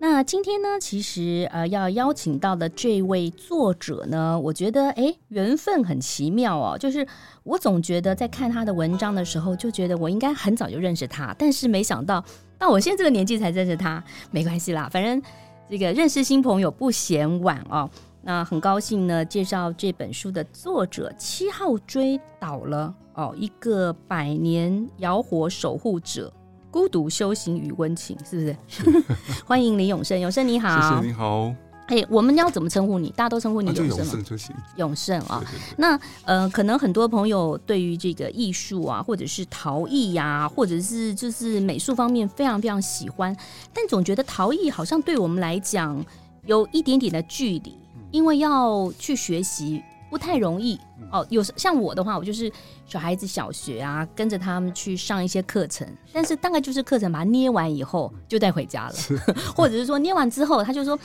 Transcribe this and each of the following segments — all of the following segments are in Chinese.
那今天呢，其实呃要邀请到的这位作者呢，我觉得哎缘分很奇妙哦。就是我总觉得在看他的文章的时候，就觉得我应该很早就认识他，但是没想到到我现在这个年纪才认识他，没关系啦，反正这个认识新朋友不嫌晚哦。那很高兴呢，介绍这本书的作者七号追倒了哦，一个百年窑火守护者。孤独修行与温情，是不是？是 欢迎李永胜，永胜你好，谢谢你好。哎、我们要怎么称呼你？大家都称呼你永胜吗？永胜就行。永胜啊，那呃，可能很多朋友对于这个艺术啊，或者是陶艺呀、啊，或者是就是美术方面非常非常喜欢，但总觉得陶艺好像对我们来讲有一点点的距离，因为要去学习。不太容易。哦，有像我的话，我就是小孩子小学啊，跟着他们去上一些课程，但是大概就是课程把它捏完以后就带回家了，或者是说捏完之后，他就说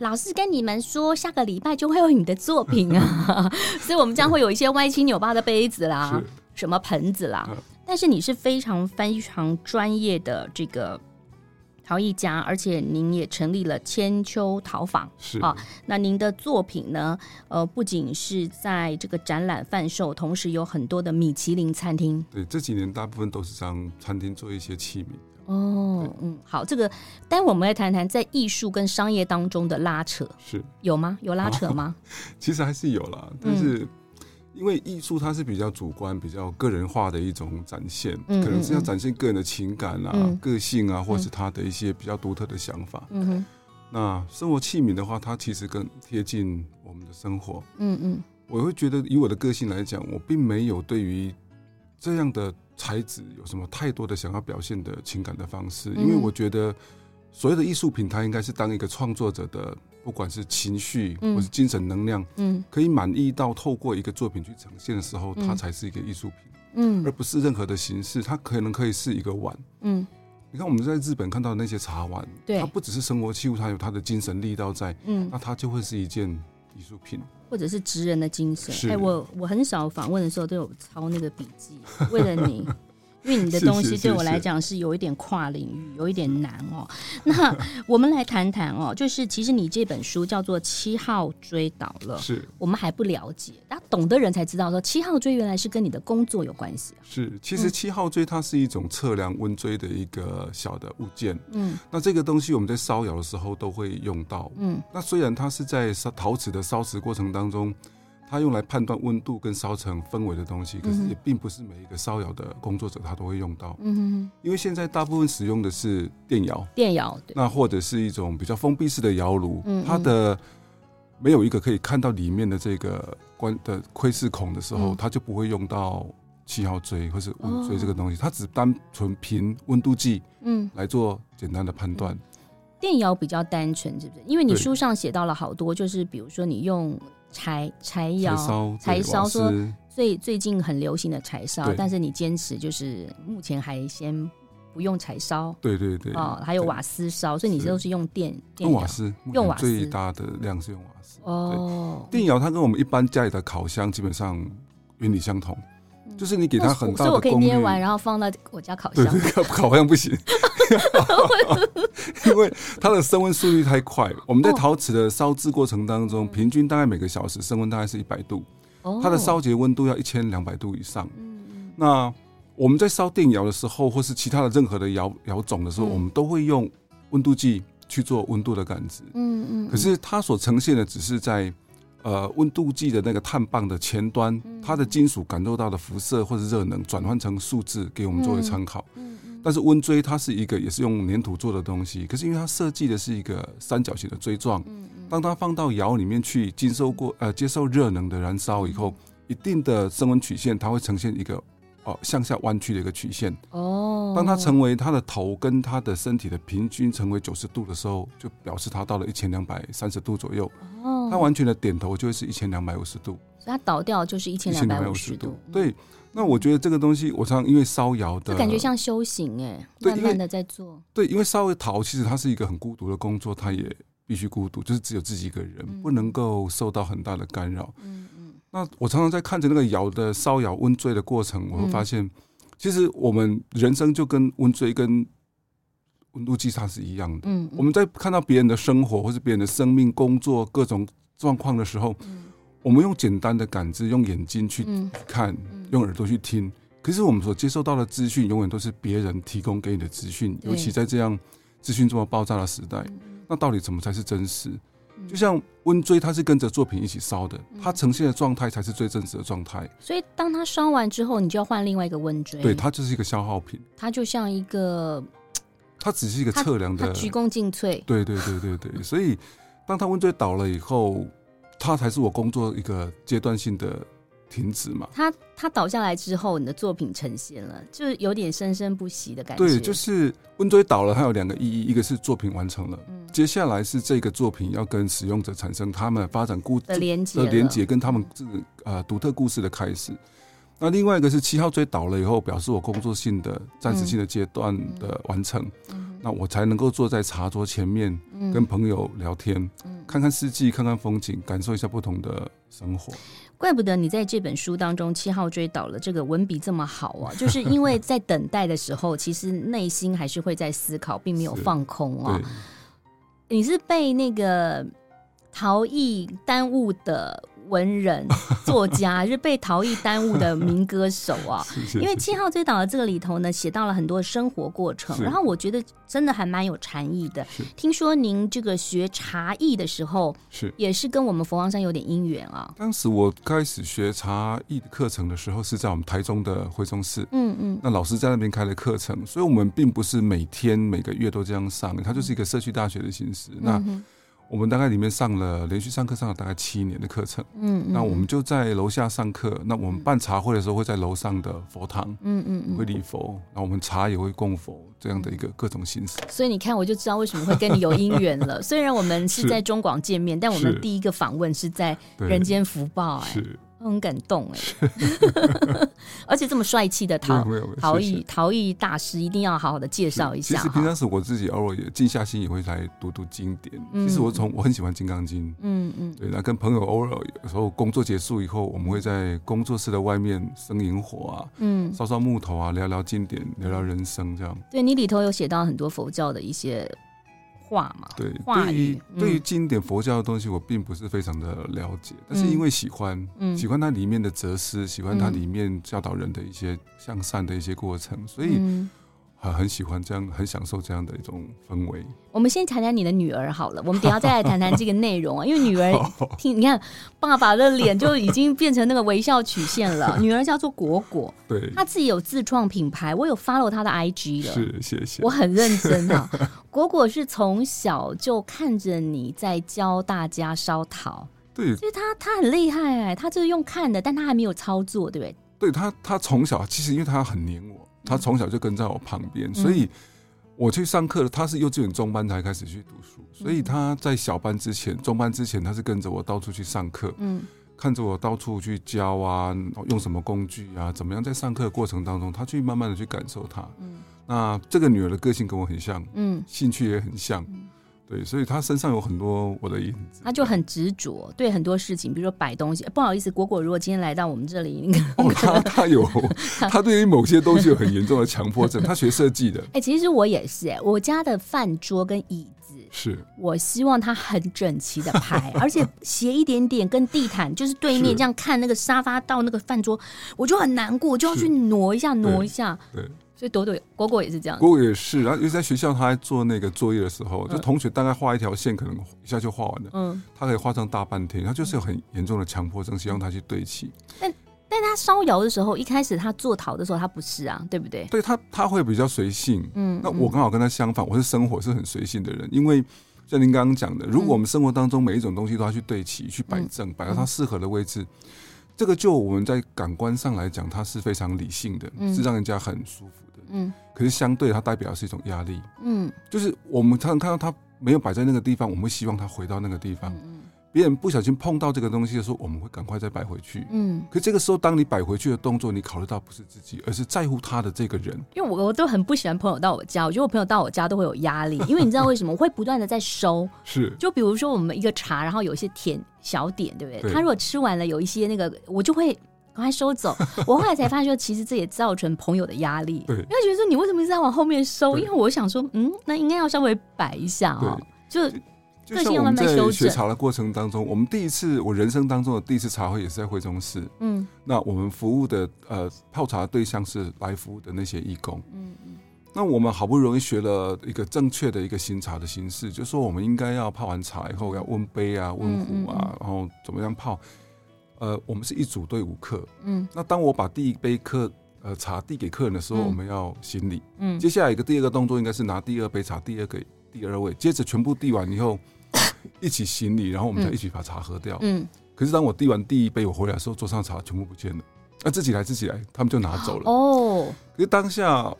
老师跟你们说，下个礼拜就会有你的作品啊，所以我们将会有一些歪七扭八的杯子啦，什么盆子啦，但是你是非常非常专业的这个。陶艺家，而且您也成立了千秋陶坊，是啊。那您的作品呢？呃，不仅是在这个展览贩售，同时有很多的米其林餐厅。对，这几年大部分都是让餐厅做一些器皿。哦，嗯，好，这个待会我们来谈谈在艺术跟商业当中的拉扯，是有吗？有拉扯吗？其实还是有啦，但是。嗯因为艺术它是比较主观、比较个人化的一种展现，嗯、可能是要展现个人的情感啊、嗯、个性啊，或是他的一些比较独特的想法。嗯、那生活器皿的话，它其实更贴近我们的生活。嗯嗯，我会觉得以我的个性来讲，我并没有对于这样的材质有什么太多的想要表现的情感的方式，因为我觉得所有的艺术品，它应该是当一个创作者的。不管是情绪或是精神能量，嗯，可以满意到透过一个作品去呈现的时候，它才是一个艺术品，嗯，而不是任何的形式。它可能可以是一个碗，嗯，你看我们在日本看到的那些茶碗，对，它不只是生活器物，它有它的精神力道在，嗯，那它就会是一件艺术品，或者是职人的精神。哎、欸，我我很少访问的时候都有抄那个笔记，为了你。因为你的东西对我来讲是有一点跨领域，有一点难哦。那我们来谈谈哦，就是其实你这本书叫做《七号追倒了》，是我们还不了解，那懂的人才知道说七号锥原来是跟你的工作有关系啊。是，其实七号锥它是一种测量温锥的一个小的物件。嗯，那这个东西我们在烧窑的时候都会用到。嗯，那虽然它是在烧陶瓷的烧瓷过程当中。它用来判断温度跟烧成氛围的东西，可是也并不是每一个烧窑的工作者他都会用到。嗯哼，因为现在大部分使用的是电窑，电窑，那或者是一种比较封闭式的窑炉，它的没有一个可以看到里面的这个关的窥视孔的时候，它就不会用到七号锥或是温锥这个东西，它只单纯凭温度计，嗯，来做简单的判断。电窑比较单纯，是不是？因为你书上写到了好多，就是比如说你用。柴柴窑柴烧说最最近很流行的柴烧，但是你坚持就是目前还先不用柴烧。对对对。哦，还有瓦斯烧，所以你都是用电电用瓦斯，用瓦斯最大的量是用瓦斯。哦。电窑它跟我们一般家里的烤箱基本上原理相同，就是你给它很大的功率，所以我可以捏完然后放到我家烤箱。烤箱 不行。因为它的升温速率太快，我们在陶瓷的烧制过程当中，平均大概每个小时升温大概是一百度，它的烧结温度要一千两百度以上。那我们在烧电窑的时候，或是其他的任何的窑窑种的时候，我们都会用温度计去做温度的感知。嗯嗯。可是它所呈现的只是在呃温度计的那个碳棒的前端，它的金属感受到的辐射或者热能转换成数字给我们作为参考。但是温锥它是一个也是用粘土做的东西，可是因为它设计的是一个三角形的锥状，当它放到窑里面去经受过呃接受热能的燃烧以后，一定的升温曲线它会呈现一个哦向下弯曲的一个曲线。哦，当它成为它的头跟它的身体的平均成为九十度的时候，就表示它到了一千两百三十度左右。哦，它完全的点头就会是一千两百五十度。它倒掉就是一千两百五十度。对，那我觉得这个东西，我常常因为烧窑的，就感觉像修行哎，慢慢的在做。对，因为烧陶其实它是一个很孤独的工作，它也。必须孤独，就是只有自己一个人，不能够受到很大的干扰。嗯嗯。那我常常在看着那个窑的烧窑温醉的过程，我会发现，其实我们人生就跟温醉跟温度计它是一样的。嗯。我们在看到别人的生活或是别人的生命、工作各种状况的时候，我们用简单的感知，用眼睛去看，用耳朵去听。可是我们所接受到的资讯，永远都是别人提供给你的资讯，尤其在这样资讯这么爆炸的时代。那到底怎么才是真实？就像温锥，它是跟着作品一起烧的，它呈现的状态才是最真实的状态。所以，当它烧完之后，你就要换另外一个温锥。对，它就是一个消耗品。它就像一个，它只是一个测量的，鞠躬尽瘁。对对对对对。所以，当它温锥倒了以后，它才是我工作一个阶段性的。停止嘛？它它倒下来之后，你的作品呈现了，就是有点生生不息的感觉。对，就是温追倒了，它有两个意义，一个是作品完成了，嗯、接下来是这个作品要跟使用者产生他们发展故的连接，的连接跟他们这个呃独特故事的开始。那另外一个是七号锥倒了以后，表示我工作性的暂时性的阶段的完成，嗯嗯、那我才能够坐在茶桌前面跟朋友聊天，嗯、看看四季，看看风景，感受一下不同的生活。怪不得你在这本书当中七号追倒了，这个文笔这么好啊！就是因为在等待的时候，其实内心还是会在思考，并没有放空啊。你是被那个逃逸耽误的。文人、作家是被陶艺耽误的民歌手啊！因为七号追倒的这个里头呢，写到了很多生活过程，然后我觉得真的还蛮有禅意的。听说您这个学茶艺的时候，是也是跟我们佛光山有点因缘啊。当时我开始学茶艺的课程的时候，是在我们台中的惠中寺。嗯嗯，那老师在那边开了课程，所以我们并不是每天每个月都这样上，它就是一个社区大学的形式。那我们大概里面上了连续上课上了大概七年的课程，嗯，嗯，那我们就在楼下上课。那我们办茶会的时候会在楼上的佛堂，嗯嗯嗯，会礼佛，然后我们茶也会供佛，这样的一个各种形式。所以你看，我就知道为什么会跟你有姻缘了。虽然我们是在中广见面，但我们第一个访问是在人间福报，哎。很感动哎，而且这么帅气的陶陶艺陶艺大师，一定要好好的介绍一下。其实平常时我自己偶尔也静下心也会来读读经典。其实我从我很喜欢《金刚经》，嗯嗯，对。那跟朋友偶尔有时候工作结束以后，我们会在工作室的外面生营火啊，嗯，烧烧木头啊，聊聊经典，聊聊人生这样。对，你里头有写到很多佛教的一些。话嘛，对，对于对于经典佛教的东西，我并不是非常的了解，但是因为喜欢，喜欢它里面的哲思，喜欢它里面教导人的一些向善的一些过程，所以。很很喜欢这样，很享受这样的一种氛围。我们先谈谈你的女儿好了，我们等下再来谈谈这个内容啊。因为女儿听，你看爸爸的脸就已经变成那个微笑曲线了。女儿叫做果果，对，她自己有自创品牌，我有 follow 她的 IG 了，是谢谢。我很认真啊。果果是从小就看着你在教大家烧陶，对，所以她她很厉害哎，她就是用看的，但她还没有操作，对不对？对她，她从小其实因为她很黏我。他从小就跟在我旁边，所以我去上课，他是幼稚园中班才开始去读书，所以他在小班之前、中班之前，他是跟着我到处去上课，嗯，看着我到处去教啊，用什么工具啊，怎么样，在上课的过程当中，他去慢慢的去感受他。嗯，那这个女儿的个性跟我很像，嗯，兴趣也很像。对，所以他身上有很多我的影子。他就很执着，对很多事情，比如说摆东西。不好意思，果果如果今天来到我们这里，你可能哦，他他有，他对于某些东西有很严重的强迫症。他学设计的。哎、欸，其实我也是，哎，我家的饭桌跟椅子，是我希望它很整齐的排，而且斜一点点，跟地毯就是对面这样看那个沙发到那个饭桌，我就很难过，我就要去挪一下，挪一下。对。对所以朵朵果果也是这样，果果也是。然后，尤其在学校，他在做那个作业的时候，就同学大概画一条线，可能一下就画完了。嗯，他可以画上大半天。他就是有很严重的强迫症，希望他去对齐。但但他烧窑的时候，一开始他做陶的时候，他不是啊，对不对？对他他会比较随性。嗯，那我刚好跟他相反，我是生活是很随性的人。因为像您刚刚讲的，如果我们生活当中每一种东西都要去对齐、去摆正，摆到它适合的位置。这个就我们在感官上来讲，它是非常理性的，嗯、是让人家很舒服的。嗯，可是相对它代表的是一种压力。嗯，就是我们常常看到它没有摆在那个地方，我们会希望它回到那个地方。嗯。别人不小心碰到这个东西的时候，我们会赶快再摆回去。嗯，可这个时候，当你摆回去的动作，你考虑到不是自己，而是在乎他的这个人。因为我我都很不喜欢朋友到我家，我觉得我朋友到我家都会有压力，因为你知道为什么？我会不断的在收。是，就比如说我们一个茶，然后有一些甜小点，对不对？对他如果吃完了有一些那个，我就会赶快收走。我后来才发现，说其实这也造成朋友的压力。对，因为觉得说你为什么一直在往后面收？因为我想说，嗯，那应该要稍微摆一下哦，就。就像我们在学茶的过程当中，我们第一次我人生当中的第一次茶会也是在惠中市。嗯，那我们服务的呃泡茶的对象是来服务的那些义工。嗯嗯，那我们好不容易学了一个正确的一个新茶的形式，就是说我们应该要泡完茶以后要温杯啊、温壶啊，然后怎么样泡？呃，我们是一组对五客。嗯，那当我把第一杯客呃茶递给客人的时候，我们要行礼。嗯，接下来一个第二个动作应该是拿第二杯茶递给第二位，接着全部递完以后。一起行礼，然后我们再一起把茶喝掉。嗯，可是当我递完第一杯，我回来的时候，桌上茶全部不见了。那、啊、自己来，自己来，他们就拿走了。哦，可是当下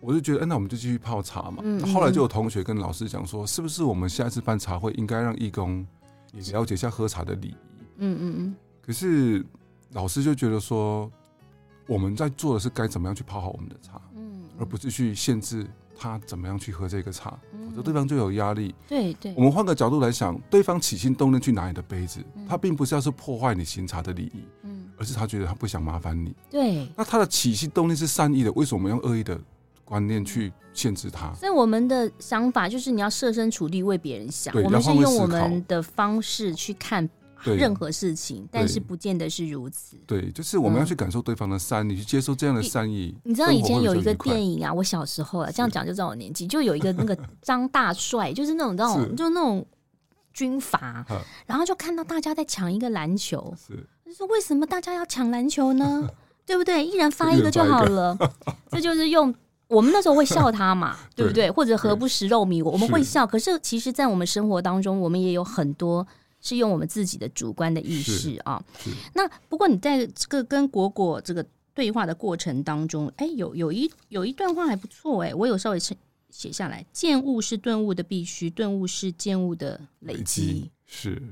我就觉得，哎，那我们就继续泡茶嘛。嗯，后来就有同学跟老师讲说，是不是我们下一次办茶会应该让义工也了解一下喝茶的礼仪？嗯嗯嗯。可是老师就觉得说，我们在做的是该怎么样去泡好我们的茶，嗯，而不是去限制。他怎么样去喝这个茶？否则对方就有压力。对对，我们换个角度来想，对方起心动念去拿你的杯子，他并不是要是破坏你行茶的礼仪，嗯，而是他觉得他不想麻烦你。对，那他的起心动念是善意的，为什么用恶意的观念去限制他？所以我们的想法就是你要设身处地为别人想，我们是用我们的方式去看。对任何事情，但是不见得是如此。对，就是我们要去感受对方的善意，嗯、去接受这样的善意。你知道以前有一个电影啊，我小时候啊，这样讲就知道我年纪，就有一个那个张大帅，就是那种那种，就那种军阀，然后就看到大家在抢一个篮球，是，就说为什么大家要抢篮球呢？对不对？一人发一个就好了。这就是用我们那时候会笑他嘛，对不对？或者何不食肉糜，我们会笑。可是其实，在我们生活当中，我们也有很多。是用我们自己的主观的意识啊，那不过你在这个跟果果这个对话的过程当中，哎，有有一有一段话还不错哎，我有稍微写下来：见物是顿悟的必须，顿悟是见物的累积。是，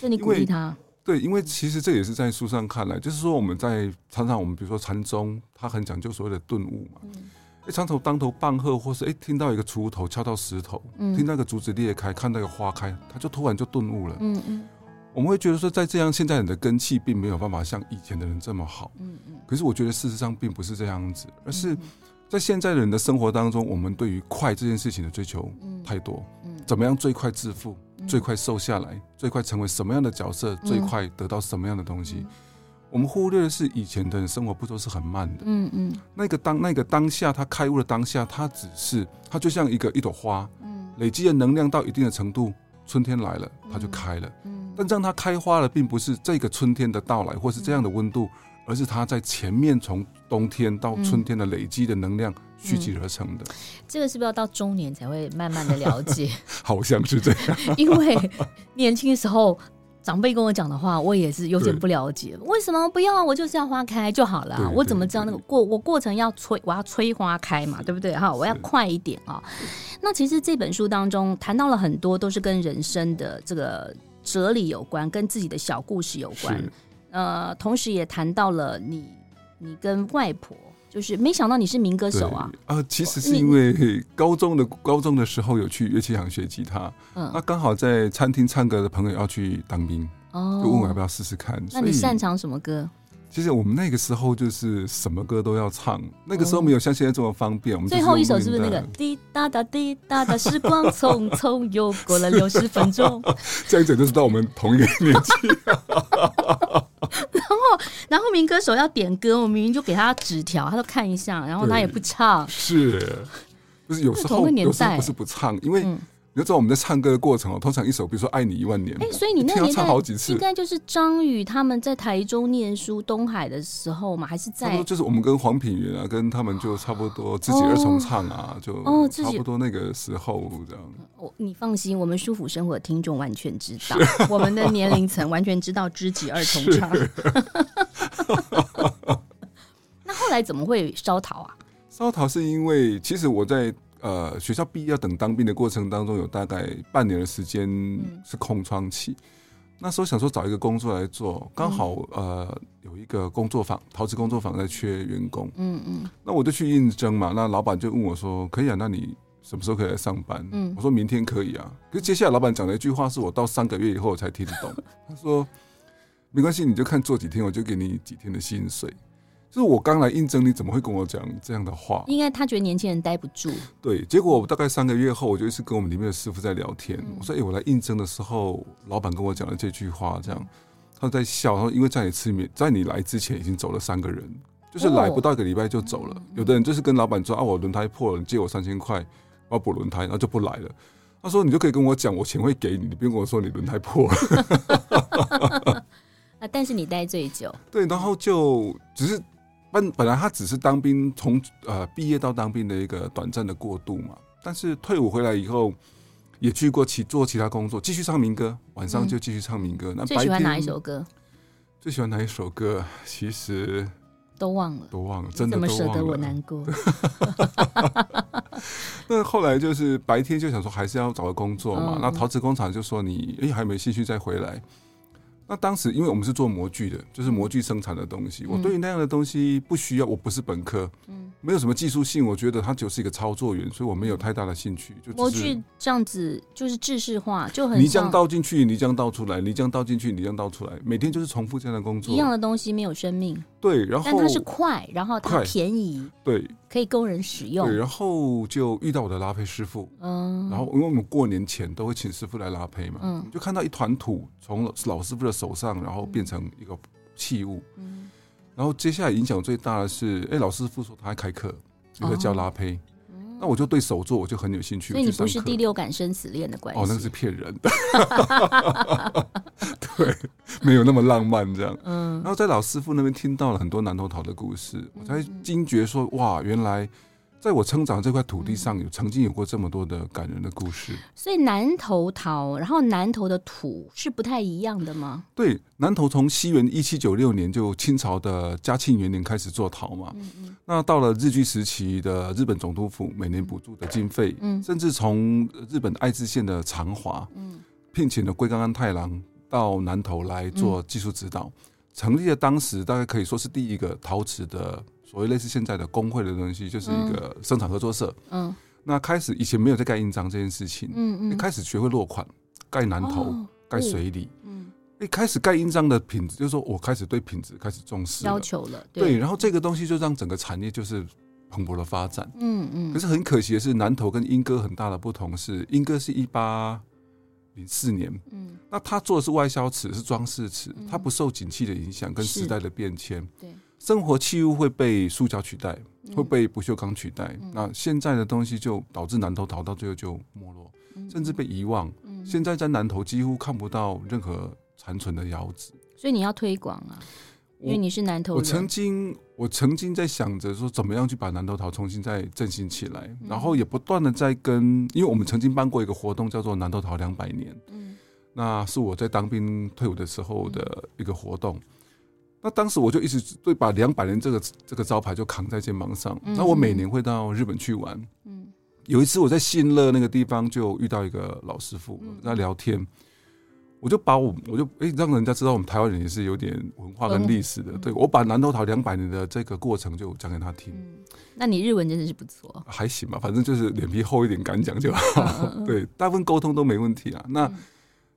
那你鼓励他。对，因为其实这也是在书上看来，就是说我们在常常我们比如说禅宗，他很讲究所谓的顿悟嘛。嗯一常常当头棒喝，或是哎听到一个锄头敲到石头，嗯、听那个竹子裂开，看那个花开，他就突然就顿悟了。嗯嗯，我们会觉得说，在这样现在人的根气并没有办法像以前的人这么好。嗯嗯，可是我觉得事实上并不是这样子，而是在现在人的生活当中，我们对于快这件事情的追求太多。嗯，怎么样最快致富，最快瘦下来，最快成为什么样的角色，最快得到什么样的东西。我们忽略的是以前的人生活步骤是很慢的。嗯嗯，那个当那个当下他开悟的当下，他只是他就像一个一朵花，嗯，累积的能量到一定的程度，春天来了，它就开了。嗯，但让它开花了，并不是这个春天的到来，或是这样的温度，而是它在前面从冬天到春天的累积的能量蓄积而成的。这个是不是要到中年才会慢慢的了解？好像是这样，因为年轻时候。长辈跟我讲的话，我也是有点不了解。对为什么不要啊？我就是要花开就好了。我怎么知道那个过我过程要催，我要催花开嘛，对不对？哈，我要快一点啊。是那其实这本书当中谈到了很多，都是跟人生的这个哲理有关，跟自己的小故事有关。呃，同时也谈到了你，你跟外婆。就是没想到你是民歌手啊！啊，其实是因为高中的高中的时候有去乐器行学吉他，嗯，那刚好在餐厅唱歌的朋友要去当兵，哦，就问我要不要试试看。那你擅长什么歌？其实我们那个时候就是什么歌都要唱，那个时候没有像现在这么方便。我们最后一首是不是那个滴答答滴答答，时光匆匆又过了 六十分钟？这样子就知道我们同一个年纪。然后，然后民歌手要点歌，我明明就给他纸条，他都看一下，然后他也不唱。是，就是有时候有时候不是不唱，因为。嗯你知道我们在唱歌的过程哦，通常一首，比如说《爱你一万年》，哎，所以你那年代应该就是张宇他们在台中念书东海的时候嘛，还是在？就是我们跟黄品源啊，跟他们就差不多，知己二重唱啊，就哦，差不多那个时候这样。我你放心，我们舒服生活的听众完全知道，我们的年龄层完全知道知己二重唱。那后来怎么会烧陶啊？烧陶是因为其实我在呃学校毕业要等当兵的过程当中，有大概半年的时间是空窗期。嗯、那时候想说找一个工作来做，刚好呃有一个工作坊，陶瓷工作坊在缺员工。嗯嗯。那我就去应征嘛。那老板就问我说：“可以啊，那你什么时候可以来上班？”嗯，我说明天可以啊。可是接下来老板讲了一句话，是我到三个月以后我才听得懂。他说：“没关系，你就看做几天，我就给你几天的薪水。”就是我刚来应征，你怎么会跟我讲这样的话？应该他觉得年轻人待不住。对，结果我大概三个月后，我就一直跟我们里面的师傅在聊天。嗯、我说：“哎、欸，我来应征的时候，老板跟我讲了这句话，这样。”他在笑，他说：“因为在你吃面，在你来之前已经走了三个人，就是来不到一个礼拜就走了。哦、有的人就是跟老板说：‘啊，我轮胎破了，你借我三千块，我要补轮胎，然后就不来了。’他说：‘你就可以跟我讲，我钱会给你，你不用跟我说你轮胎破了。’啊，但是你待最久。对，然后就只是。本本来他只是当兵从呃毕业到当兵的一个短暂的过渡嘛，但是退伍回来以后，也去过其做其他工作，继续唱民歌，晚上就继续唱民歌。嗯、那最喜欢哪一首歌？最喜欢哪一首歌？其实都忘了，都忘了，真的都忘了。怎么舍得我难过？那后来就是白天就想说还是要找个工作嘛。嗯、那陶瓷工厂就说你哎、欸、还没兴趣再回来。那当时，因为我们是做模具的，就是模具生产的东西。嗯、我对于那样的东西不需要，我不是本科，嗯，没有什么技术性，我觉得它就是一个操作员，所以我没有太大的兴趣。就模具这样子就是制式化，就很泥浆倒进去，泥浆倒出来，泥浆倒进去，泥浆倒出来，每天就是重复这样的工作。一样的东西没有生命，对，然后但它是快，然后它便宜，对。可以供人使用。对，然后就遇到我的拉胚师傅。嗯，然后因为我们过年前都会请师傅来拉胚嘛，嗯，就看到一团土从老师傅的手上，然后变成一个器物。嗯，然后接下来影响最大的是，哎，老师傅说他还开课，一个叫拉坯。那我就对手作我就很有兴趣。所以你不是第六感生死恋的关系？哦，那个是骗人的。对，没有那么浪漫这样。嗯。然后在老师傅那边听到了很多南头陶的故事，我才惊觉说：哇，原来。在我成长这块土地上有曾经有过这么多的感人的故事，所以南投陶，然后南投的土是不太一样的吗？对，南投从西元一七九六年就清朝的嘉庆元年开始做陶嘛，嗯嗯，那到了日据时期的日本总督府每年补助的经费，嗯，甚至从日本爱知县的长华，嗯，聘请了龟冈安太郎到南投来做技术指导，成立了当时大概可以说是第一个陶瓷的。所谓类似现在的工会的东西，就是一个生产合作社。嗯，那开始以前没有在盖印章这件事情。嗯嗯，开始学会落款，盖南头，盖水里。嗯，一开始盖印章的品质，就是说我开始对品质开始重视要求了。对，然后这个东西就让整个产业就是蓬勃的发展。嗯嗯。可是很可惜的是，南投跟莺歌很大的不同是，莺歌是一八零四年。嗯，那他做的是外销瓷，是装饰瓷，它不受景气的影响跟时代的变迁。对。生活器物会被塑胶取代，会被不锈钢取代。嗯、那现在的东西就导致南投陶到最后就没落，嗯、甚至被遗忘。嗯、现在在南投几乎看不到任何残存的窑址。所以你要推广啊，因为你是南投人。我曾经，我曾经在想着说，怎么样去把南投陶重新再振兴起来，嗯、然后也不断的在跟，因为我们曾经办过一个活动，叫做南投陶两百年。嗯，那是我在当兵退伍的时候的一个活动。那当时我就一直对把两百年这个这个招牌就扛在肩膀上。那、嗯、我每年会到日本去玩。嗯，有一次我在新乐那个地方就遇到一个老师傅，跟他聊天，我就把我我就哎、欸、让人家知道我们台湾人也是有点文化跟历史的。嗯、对，我把南投桃两百年的这个过程就讲给他听。嗯、那你日文真的是不错，还行吧，反正就是脸皮厚一点，敢讲就好。嗯、对，大部分沟通都没问题啊。那。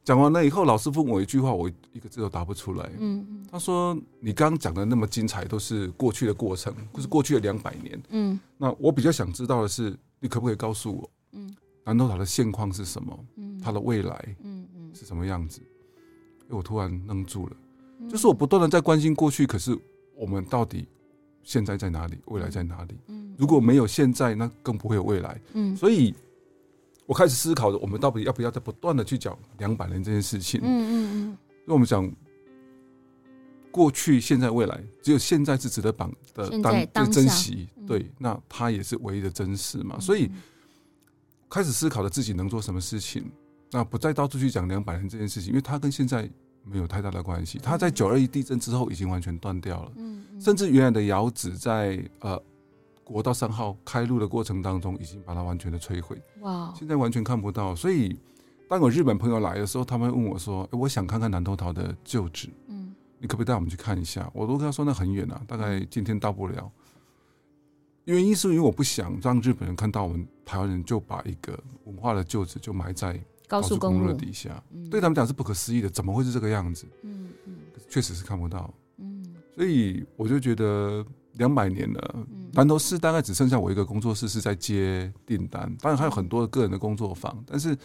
嗯讲完了以后，老师问我一句话，我一个字都答不出来。嗯，他说：“你刚刚讲的那么精彩，都是过去的过程，就是过去的两百年。嗯，那我比较想知道的是，你可不可以告诉我，嗯，南投陶的现况是什么？嗯，它的未来，嗯嗯，是什么样子？”我突然愣住了，就是我不断的在关心过去，可是我们到底现在在哪里？未来在哪里？嗯，如果没有现在，那更不会有未来。嗯，所以。我开始思考着，我们到底要不要再不断的去讲两百年这件事情？嗯嗯嗯。因为我们讲过去、现在、未来，只有现在是值得绑的当当珍惜。对，那它也是唯一的真实嘛。所以开始思考了自己能做什么事情，那不再到处去讲两百年这件事情，因为它跟现在没有太大的关系。它在九二一地震之后已经完全断掉了，嗯，甚至原来的窑址在呃国道三号开路的过程当中，已经把它完全的摧毁。哇，现在完全看不到。所以当有日本朋友来的时候，他们会问我说：“欸，我想看看南头桃的旧址，嗯，你可不可以带我们去看一下？”我都跟他说：“那很远啊，大概今天到不了。”原因是因为我不想让日本人看到我们台湾人就把一个文化的旧址就埋在高速公路的底下，对他们讲是不可思议的，怎么会是这个样子？嗯嗯，确实是看不到。嗯，所以我就觉得两百年了，南投市大概只剩下我一个工作室是在接订单，当然还有很多个人的工作坊，但是。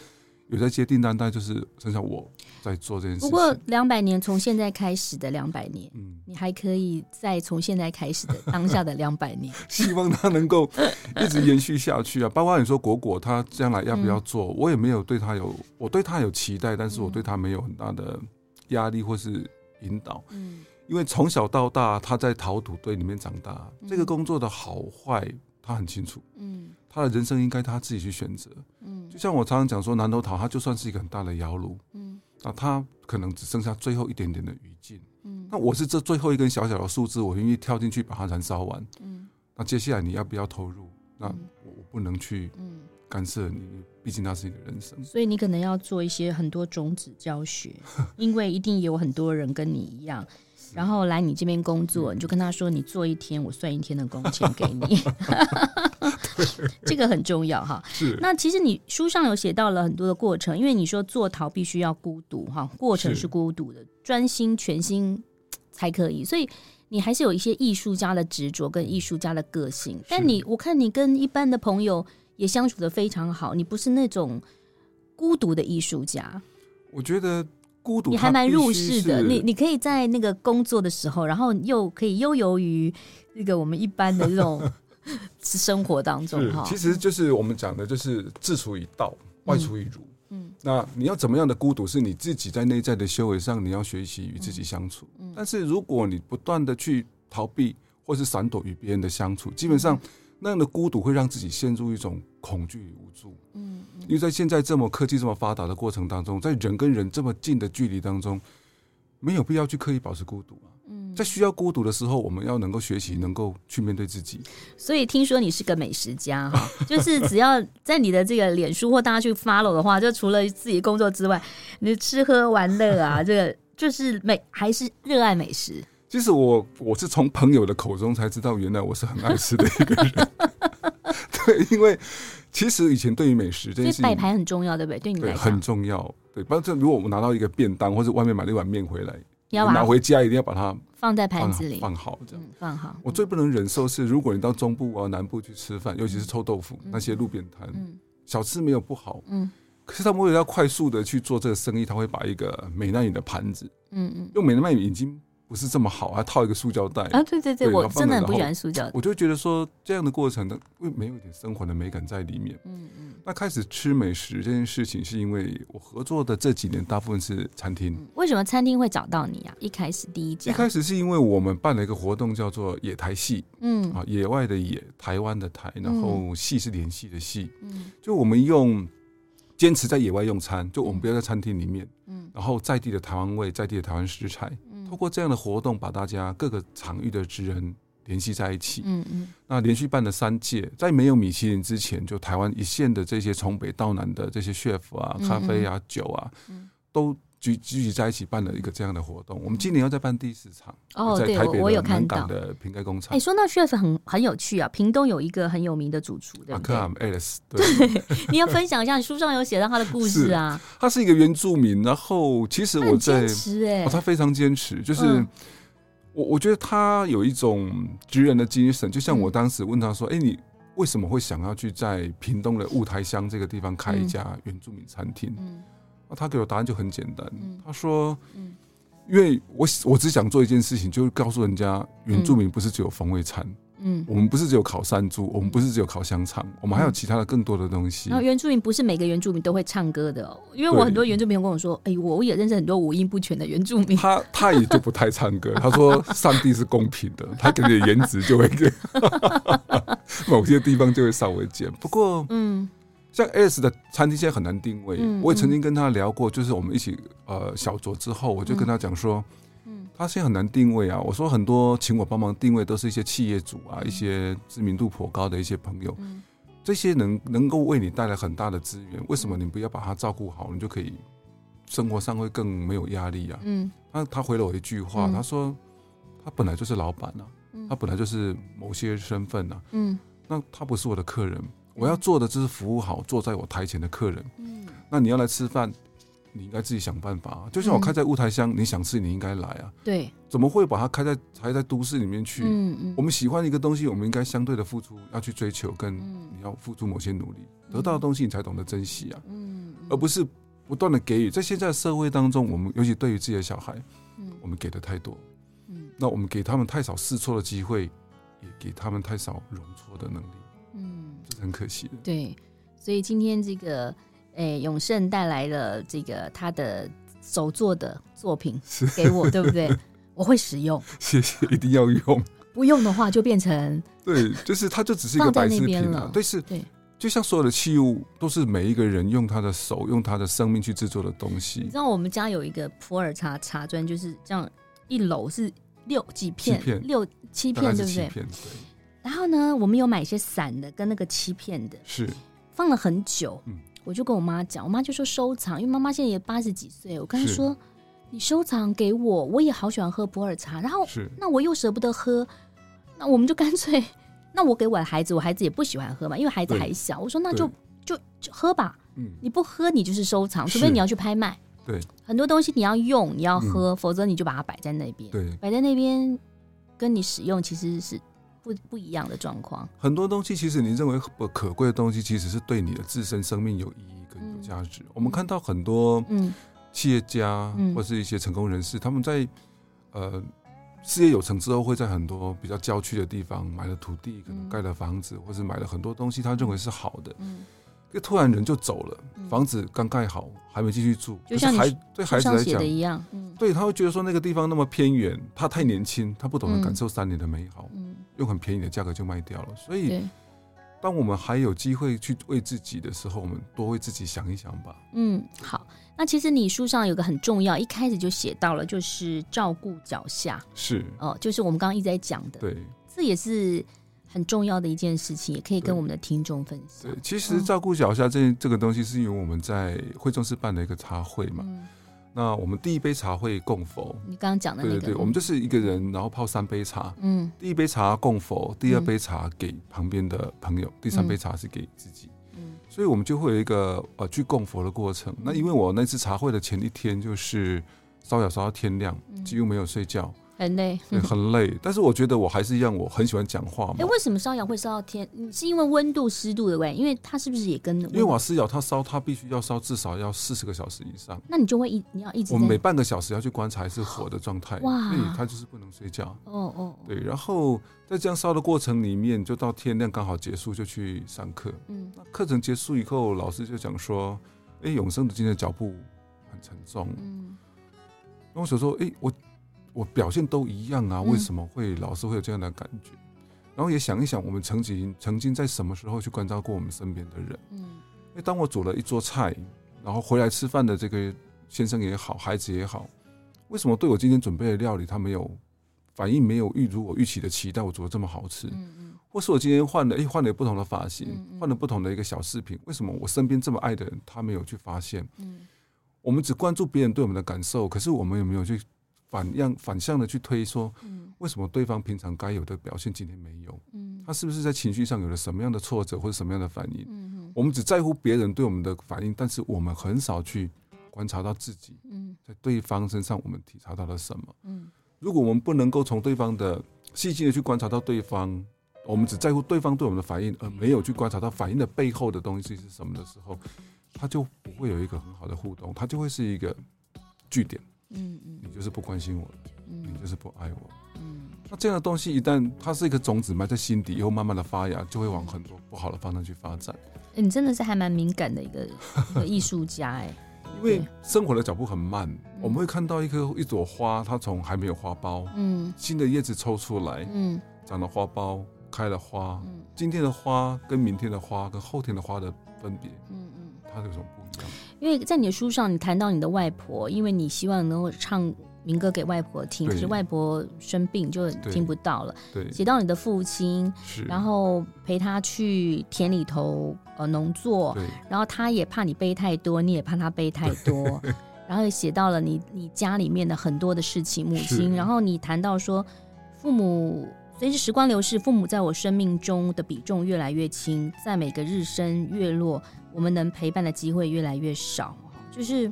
有在接订单，但就是剩下我在做这件事情。不过两百年从现在开始的两百年，嗯，你还可以再从现在开始的当下的两百年，希望它能够一直延续下去啊！包括你说果果他将来要不要做，嗯、我也没有对他有，我对他有期待，但是我对他没有很大的压力或是引导，嗯，因为从小到大他在陶土堆里面长大，嗯、这个工作的好坏他很清楚，嗯。他的人生应该他自己去选择，嗯，就像我常常讲说，南头陶它就算是一个很大的窑炉，嗯，那他可能只剩下最后一点点的余烬，嗯，那我是这最后一根小小的树枝，我愿意跳进去把它燃烧完，嗯，那接下来你要不要投入？那我我不能去干涉你，毕竟那是你的人生，所以你可能要做一些很多种子教学，因为一定有很多人跟你一样。然后来你这边工作，你就跟他说：“你做一天，我算一天的工钱给你。”这个很重要哈。是。那其实你书上有写到了很多的过程，因为你说做陶必须要孤独哈，过程是孤独的，是专心全心才可以。所以你还是有一些艺术家的执着跟艺术家的个性。是但你我看你跟一般的朋友也相处的非常好，你不是那种孤独的艺术家。我觉得。孤独，你还蛮入世的。你你可以在那个工作的时候，然后又可以悠游于那个我们一般的这种 生活当中哈。其实就是我们讲的，就是自处以道，外出以儒。嗯，那你要怎么样的孤独，是你自己在内在的修为上，你要学习与自己相处。但是如果你不断的去逃避或是闪躲与别人的相处，基本上。那样的孤独会让自己陷入一种恐惧与无助。嗯，因为在现在这么科技这么发达的过程当中，在人跟人这么近的距离当中，没有必要去刻意保持孤独啊。嗯，在需要孤独的时候，我们要能够学习，能够去面对自己。所以听说你是个美食家哈，就是只要在你的这个脸书或大家去 follow 的话，就除了自己工作之外，你吃喝玩乐啊，这个就是美还是热爱美食。其实我我是从朋友的口中才知道，原来我是很爱吃的一个人。对，因为其实以前对于美食这件事情，摆盘很重要，对不对？对你来讲很重要。对，反正如果我们拿到一个便当，或者外面买了一碗面回来，你要拿回家，一定要把它放在盘子里放好，这样放好。我最不能忍受是，如果你到中部啊、南部去吃饭，尤其是臭豆腐那些路边摊，小吃没有不好，嗯，可是他们为了要快速的去做这个生意，他会把一个美奈皿的盘子，嗯嗯，用美奈皿已经。不是这么好，还套一个塑胶袋啊！对对对，对我真的很不喜欢塑胶袋。我就觉得说这样的过程呢，会没有一点生活的美感在里面。嗯嗯。那开始吃美食这件事情，是因为我合作的这几年大部分是餐厅。为什么餐厅会找到你啊？一开始第一家。一开始是因为我们办了一个活动，叫做“野台戏”。嗯啊，野外的野，台湾的台，然后戏是联系的戏。嗯。就我们用坚持在野外用餐，就我们不要在餐厅里面。嗯。然后在地的台湾味，在地的台湾食材。通过这样的活动，把大家各个场域的职人联系在一起。嗯嗯。那连续办了三届，在没有米其林之前，就台湾一线的这些从北到南的这些 chef 啊、咖啡啊、酒啊，都聚聚集在一起办了一个这样的活动。我们今年要再办第四场。哦，在台北我有看到的瓶盖工厂。哎，说到 chef 很很有趣啊，屏东有一个很有名的主厨，对不对？马克 Alice。对，你要分享一下，你书上有写到他的故事啊。他是一个原住民，然后其实我在，哦，他非常坚持，就是我我觉得他有一种职人的精神，就像我当时问他说：“哎，你为什么会想要去在屏东的雾台乡这个地方开一家原住民餐厅？”嗯，他给我答案就很简单，他说：“嗯。”因为我我只想做一件事情，就是告诉人家，原住民不是只有风味餐，嗯，我们不是只有烤山猪，我们不是只有烤香肠，我们还有其他的更多的东西。然后原住民不是每个原住民都会唱歌的，因为我很多原住民跟我说，哎，我也认识很多五音不全的原住民。他他也就不太唱歌，他说 上帝是公平的，他给你的颜值就会，某些地方就会稍微减。不过，嗯，像 Alice 的餐厅现在很难定位，嗯、我也曾经跟他聊过，就是我们一起呃小酌之后，我就跟他讲说，嗯，他现在很难定位啊。我说很多请我帮忙定位都是一些企业主啊，嗯、一些知名度颇高的一些朋友，嗯、这些能能够为你带来很大的资源，为什么你不要把他照顾好，你就可以生活上会更没有压力啊？嗯，他他回了我一句话，嗯、他说他本来就是老板啊，嗯、他本来就是某些身份啊，嗯，那他不是我的客人。我要做的就是服务好坐在我台前的客人。嗯，那你要来吃饭，你应该自己想办法。啊就像我开在雾台乡，你想吃你应该来啊。对，怎么会把它开在开在都市里面去？嗯嗯，我们喜欢一个东西，我们应该相对的付出，要去追求，跟你要付出某些努力，得到的东西你才懂得珍惜啊。嗯，而不是不断的给予。在现在社会当中，我们尤其对于自己的小孩，嗯，我们给的太多，嗯，那我们给他们太少试错的机会，也给他们太少容错的能力。很可惜的，对，所以今天这个，诶、欸，永盛带来了这个他的手作的作品给我，是对不对？我会使用，谢谢，一定要用。不用的话，就变成对，就是它就只是一个摆饰品了。对，是，对，就像所有的器物，都是每一个人用他的手、用他的生命去制作的东西。你知道我们家有一个普洱茶茶砖，就是这样，一篓是六几片，片六七片，对不对？对。然后呢，我们有买一些散的跟那个漆片的，是放了很久。嗯，我就跟我妈讲，我妈就说收藏，因为妈妈现在也八十几岁。我跟她说，你收藏给我，我也好喜欢喝普洱茶。然后，是那我又舍不得喝，那我们就干脆，那我给我的孩子，我孩子也不喜欢喝嘛，因为孩子还小。我说那就就就喝吧。嗯，你不喝你就是收藏，除非你要去拍卖。对，很多东西你要用你要喝，嗯、否则你就把它摆在那边。对，摆在那边跟你使用其实是。不不一样的状况，很多东西其实你认为不可贵的东西，其实是对你的自身生命有意义跟有价值。嗯、我们看到很多企业家或是一些成功人士，嗯、他们在呃事业有成之后，会在很多比较郊区的地方买了土地，可能盖了房子，嗯、或是买了很多东西，他认为是好的。嗯。就突然人就走了，房子刚盖好，还没继续住，就像孩对孩子来讲一样，对，他会觉得说那个地方那么偏远，他太年轻，他不懂得感受山里的美好，用很便宜的价格就卖掉了。所以，当我们还有机会去为自己的时候，我们多为自己想一想吧。嗯，好。那其实你书上有个很重要，一开始就写到了，就是照顾脚下，是哦，就是我们刚刚一直在讲的，对，这也是。很重要的一件事情，也可以跟我们的听众分享。对，其实照顾脚下这这个东西，是因为我们在惠中寺办的一个茶会嘛。嗯、那我们第一杯茶会供佛。你刚刚讲的那个，对对对，我们就是一个人，然后泡三杯茶。嗯，第一杯茶供佛，第二杯茶给旁边的朋友，嗯、第三杯茶是给自己。嗯，所以我们就会有一个呃去供佛的过程。那因为我那次茶会的前一天就是烧窑烧到天亮，几乎没有睡觉。很累，对，很累。但是我觉得我还是一样，我很喜欢讲话嘛。哎，为什么烧窑会烧到天？是因为温度、湿度的问题？因为它是不是也跟？因为瓦斯窑它烧，它必须要烧至少要四十个小时以上。那你就会一你要一直。我们每半个小时要去观察是火的状态。哇！所以它就是不能睡觉。哦哦。对，然后在这样烧的过程里面，就到天亮刚好结束，就去上课。嗯。那课程结束以后，老师就讲说：“哎，永生的今天的脚步很沉重。”嗯。那我想说：“哎，我。”我表现都一样啊，为什么会老是会有这样的感觉？嗯、然后也想一想，我们曾经曾经在什么时候去关照过我们身边的人？嗯，因为当我煮了一桌菜，然后回来吃饭的这个先生也好，孩子也好，为什么对我今天准备的料理他没有反应，没有预如我预期的期待？我煮的这么好吃？嗯嗯，或是我今天换了，诶，换了不同的发型，换了不同的一个小饰品，为什么我身边这么爱的人他没有去发现？嗯，我们只关注别人对我们的感受，可是我们有没有去？反样反向的去推说，为什么对方平常该有的表现今天没有？他是不是在情绪上有了什么样的挫折或者什么样的反应？我们只在乎别人对我们的反应，但是我们很少去观察到自己，在对方身上我们体察到了什么？如果我们不能够从对方的细心的去观察到对方，我们只在乎对方对我们的反应，而没有去观察到反应的背后的东西是什么的时候，他就不会有一个很好的互动，他就会是一个据点。嗯嗯，你就是不关心我，嗯，你就是不爱我，嗯，那这样的东西一旦它是一个种子埋在心底，以后慢慢的发芽，就会往很多不好的方向去发展。欸、你真的是还蛮敏感的一个 一个艺术家哎、欸，因为生活的脚步很慢，我们会看到一颗一朵花，它从还没有花苞，嗯，新的叶子抽出来，嗯，长了花苞，开了花，嗯，今天的花跟明天的花跟后天的花的分别，嗯嗯，它有什么？因为在你的书上，你谈到你的外婆，因为你希望能够唱民歌给外婆听，可是外婆生病就听不到了。对，写到你的父亲，然后陪他去田里头呃农作，然后他也怕你背太多，你也怕他背太多，然后也写到了你你家里面的很多的事情，母亲，然后你谈到说父母。随着时光流逝，父母在我生命中的比重越来越轻，在每个日升月落，我们能陪伴的机会越来越少。就是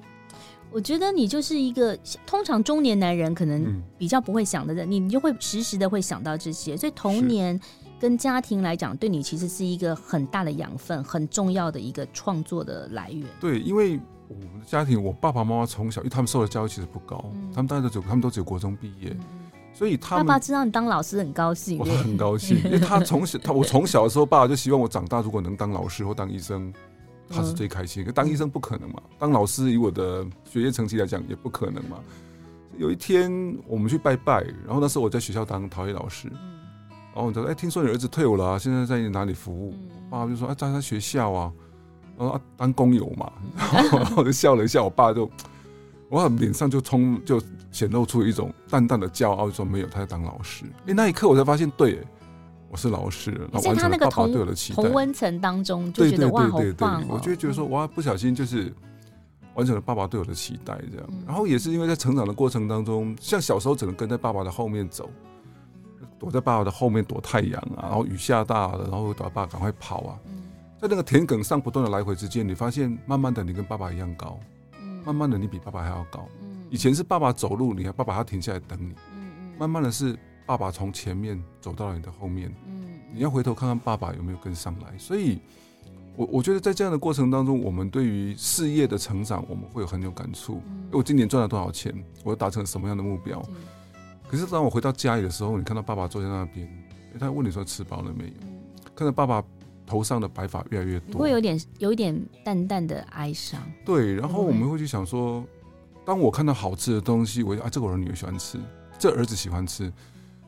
我觉得你就是一个通常中年男人可能比较不会想的人，你、嗯、你就会时时的会想到这些。所以童年跟家庭来讲，对你其实是一个很大的养分，很重要的一个创作的来源。对，因为我们的家庭，我爸爸妈妈从小，因为他们受的教育其实不高，嗯、他们大概都只有他们都只有国中毕业。嗯所以他爸爸知道你当老师很高兴，我很高兴，因为他从小他我从小的时候，爸爸就希望我长大如果能当老师或当医生，他是最开心。可当医生不可能嘛，当老师以我的学业成绩来讲也不可能嘛。有一天我们去拜拜，然后那时候我在学校当陶艺老师，然后我就说：“哎，听说你儿子退伍了，现在在哪里服务？”爸爸就说：“哎，在他学校啊，然后当工友嘛。”然后我就笑了一下，我爸就。我脸上就充就显露出一种淡淡的骄傲，说没有，他在当老师。哎，那一刻我才发现，对，我是老师。然后完成了爸爸对我的期待。同温层当中就觉得哇，好棒哦！我就觉得说哇，不小心就是完成了爸爸对我的期待，这样。然后也是因为在成长的过程当中，像小时候只能跟在爸爸的后面走，躲在爸爸的后面躲太阳啊，然后雨下大了，然后爸爸赶快跑啊。在那个田埂上不断的来回之间，你发现慢慢的你跟爸爸一样高。慢慢的，你比爸爸还要高。以前是爸爸走路，你看爸爸他停下来等你。慢慢的是爸爸从前面走到了你的后面。你要回头看看爸爸有没有跟上来。所以，我我觉得在这样的过程当中，我们对于事业的成长，我们会有很有感触。我今年赚了多少钱？我达成了什么样的目标？可是当我回到家里的时候，你看到爸爸坐在那边，他问你说吃饱了没有？看到爸爸。头上的白发越来越多，会有点有一点淡淡的哀伤。对，然后我们会去想说，当我看到好吃的东西，我啊，这个我的女儿喜欢吃，这儿子喜欢吃，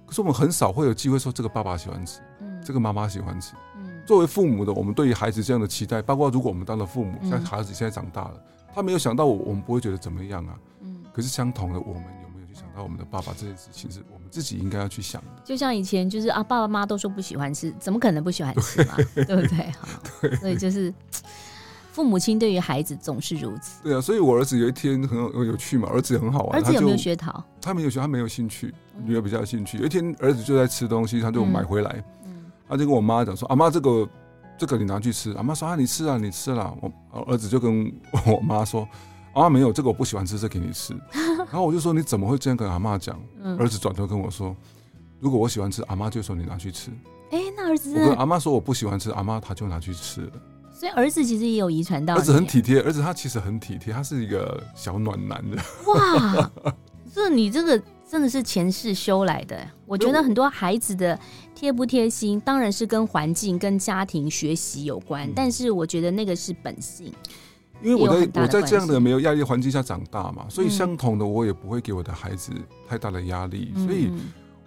可是我们很少会有机会说这个爸爸喜欢吃，嗯，这个妈妈喜欢吃。嗯，作为父母的，我们对于孩子这样的期待，包括如果我们当了父母，像孩子现在长大了，他没有想到我，我们不会觉得怎么样啊。嗯，可是相同的，我们有。想到我们的爸爸这件事情，是我们自己应该要去想的。就像以前，就是啊，爸爸妈妈都说不喜欢吃，怎么可能不喜欢吃嘛？对，不对？对，所以就是父母亲对于孩子总是如此。对啊，所以我儿子有一天很有有趣嘛，儿子很好玩。儿子有没有学陶？他没有学，他没有兴趣。女儿比较有兴趣。有一天，儿子就在吃东西，他就买回来，嗯，他就跟我妈讲说：“阿妈，这个这个你拿去吃。”阿妈说：“啊，你吃啊，你吃了。”我儿子就跟我妈说。啊，没有这个我不喜欢吃，这给你吃。然后我就说，你怎么会这样跟阿妈讲？嗯、儿子转头跟我说，如果我喜欢吃，阿妈就说你拿去吃。哎，那儿子，我跟阿妈说我不喜欢吃，阿妈他就拿去吃了。所以儿子其实也有遗传到。儿子很体贴，儿子他其实很体贴，他是一个小暖男的。哇，这你这个真的是前世修来的。我觉得很多孩子的贴不贴心，当然是跟环境、跟家庭、学习有关，嗯、但是我觉得那个是本性。因为我在我在这样的没有压力的环境下长大嘛，所以相同的我也不会给我的孩子太大的压力，所以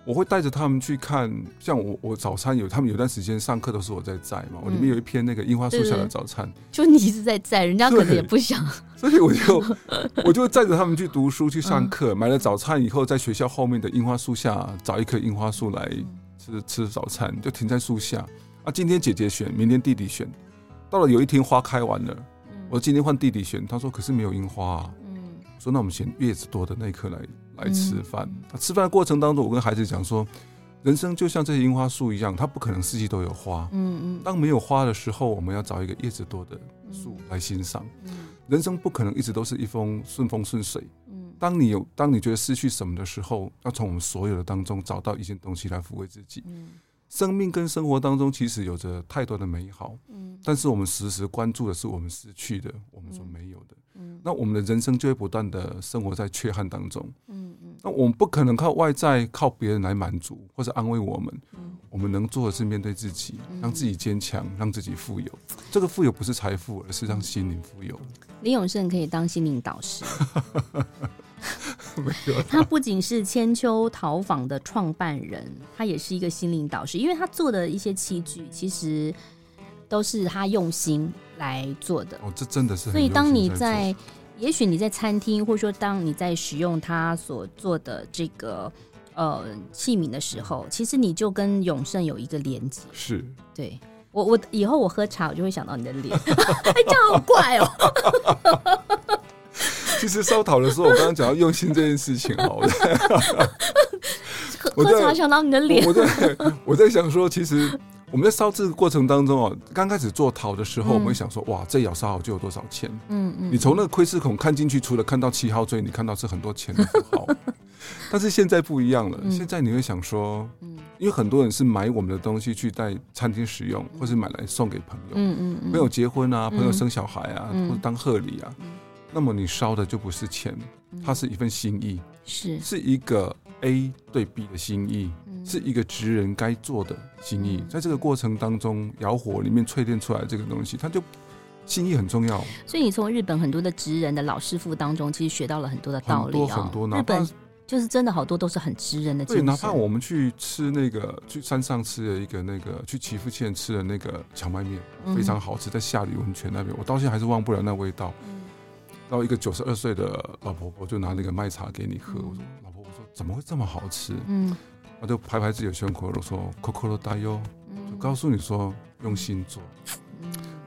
我会带着他们去看，像我我早餐有他们有段时间上课都是我在载嘛，我里面有一篇那个樱花树下的早餐，就你一直在载，人家可能也不想，所以我就 我就载着他们去读书去上课，买了早餐以后，在学校后面的樱花树下找一棵樱花树来吃吃早餐，就停在树下。啊，今天姐姐选，明天弟弟选，到了有一天花开完了。我今天换弟弟选，他说可是没有樱花啊。嗯，说那我们选叶子多的那一颗来来吃饭。嗯、吃饭的过程当中，我跟孩子讲说，人生就像这些樱花树一样，它不可能四季都有花。嗯嗯。当没有花的时候，我们要找一个叶子多的树来欣赏。嗯。人生不可能一直都是一风顺风顺水。嗯。当你有当你觉得失去什么的时候，要从我们所有的当中找到一件东西来抚慰自己。嗯。生命跟生活当中其实有着太多的美好，嗯，但是我们时时关注的是我们失去的，我们所没有的，嗯，那我们的人生就会不断的生活在缺憾当中，嗯嗯，那我们不可能靠外在靠别人来满足或者安慰我们，嗯，我们能做的是面对自己，让自己坚强，让自己富有。这个富有不是财富，而是让心灵富有。李永胜可以当心灵导师。他不仅是千秋陶坊的创办人，他也是一个心灵导师，因为他做的一些器具，其实都是他用心来做的。哦，这真的是。所以当你在，也许你在餐厅，或者说当你在使用他所做的这个呃器皿的时候，其实你就跟永盛有一个连接。是，对。我我以后我喝茶，我就会想到你的脸，哎，这样好怪哦。其 实烧陶的时候，我刚刚讲到用心这件事情，好的。喝茶想到你的脸，我在我在想说，其实我们在烧制的过程当中哦，刚开始做陶的时候，我们会想说，哇，这窑烧好就有多少钱？嗯嗯。你从那个窥视孔看进去，除了看到七号锥，你看到是很多钱的符号。但是现在不一样了，现在你会想说，因为很多人是买我们的东西去在餐厅使用，或是买来送给朋友，嗯嗯，朋友结婚啊，朋友生小孩啊，或者当贺礼啊，那么你烧的就不是钱，它是一份心意，是是一个 A 对 B 的心意，是一个职人该做的心意，在这个过程当中，窑火里面淬炼出来这个东西，它就心意很重要。所以你从日本很多的职人的老师傅当中，其实学到了很多的道理啊，很多日本。就是真的好多都是很职人的。对，哪怕我们去吃那个去山上吃的一个那个去岐阜县吃的那个荞麦面，非常好吃，在下里温泉那边，我到现在还是忘不了那味道。然后一个九十二岁的老婆婆就拿那个麦茶给你喝，我说老婆婆说怎么会这么好吃？嗯，我就拍拍自己的胸口，我说 “Kokoro da 就告诉你说用心做。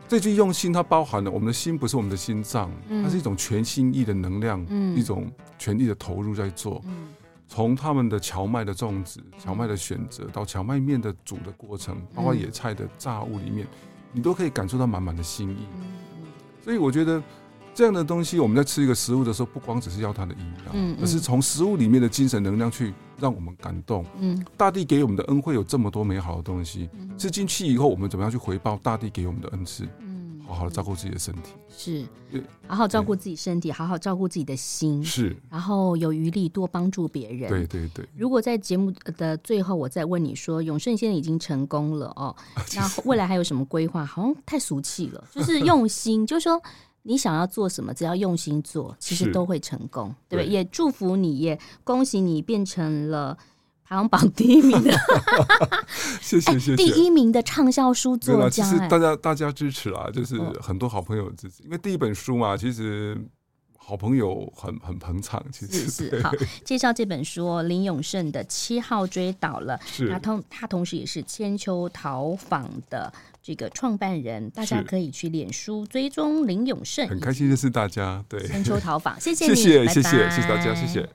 这句用心，它包含了我们的心，不是我们的心脏，它是一种全心意的能量，一种全力的投入在做。从他们的荞麦的种植、荞麦的选择，到荞麦面的煮的过程，包括野菜的炸物里面，你都可以感受到满满的心意。所以我觉得。这样的东西，我们在吃一个食物的时候，不光只是要它的营养，嗯，而是从食物里面的精神能量去让我们感动。嗯，大地给我们的恩惠有这么多美好的东西，吃进去以后，我们怎么样去回报大地给我们的恩赐？嗯，好好的照顾自己的身体，是，好好照顾自己身体，好好照顾自己的心，是，然后有余力多帮助别人。对对对。如果在节目的最后，我再问你说，永顺现在已经成功了哦，那未来还有什么规划？好像太俗气了，就是用心，就是说。你想要做什么，只要用心做，其实都会成功，是对不对？也祝福你，也恭喜你变成了排行榜第一名的 谢谢谢谢，第一名的畅销书作家。其实大家大家支持啦，就是很多好朋友支持，因为第一本书嘛，其实。好朋友很很捧场，其实是是好介绍这本书林永胜的七号追倒了，是他同他同时也是千秋陶坊的这个创办人，大家可以去脸书追踪林永胜。很开心认识大家，对，春秋桃访，谢谢，谢谢，谢谢，谢谢大家，谢谢。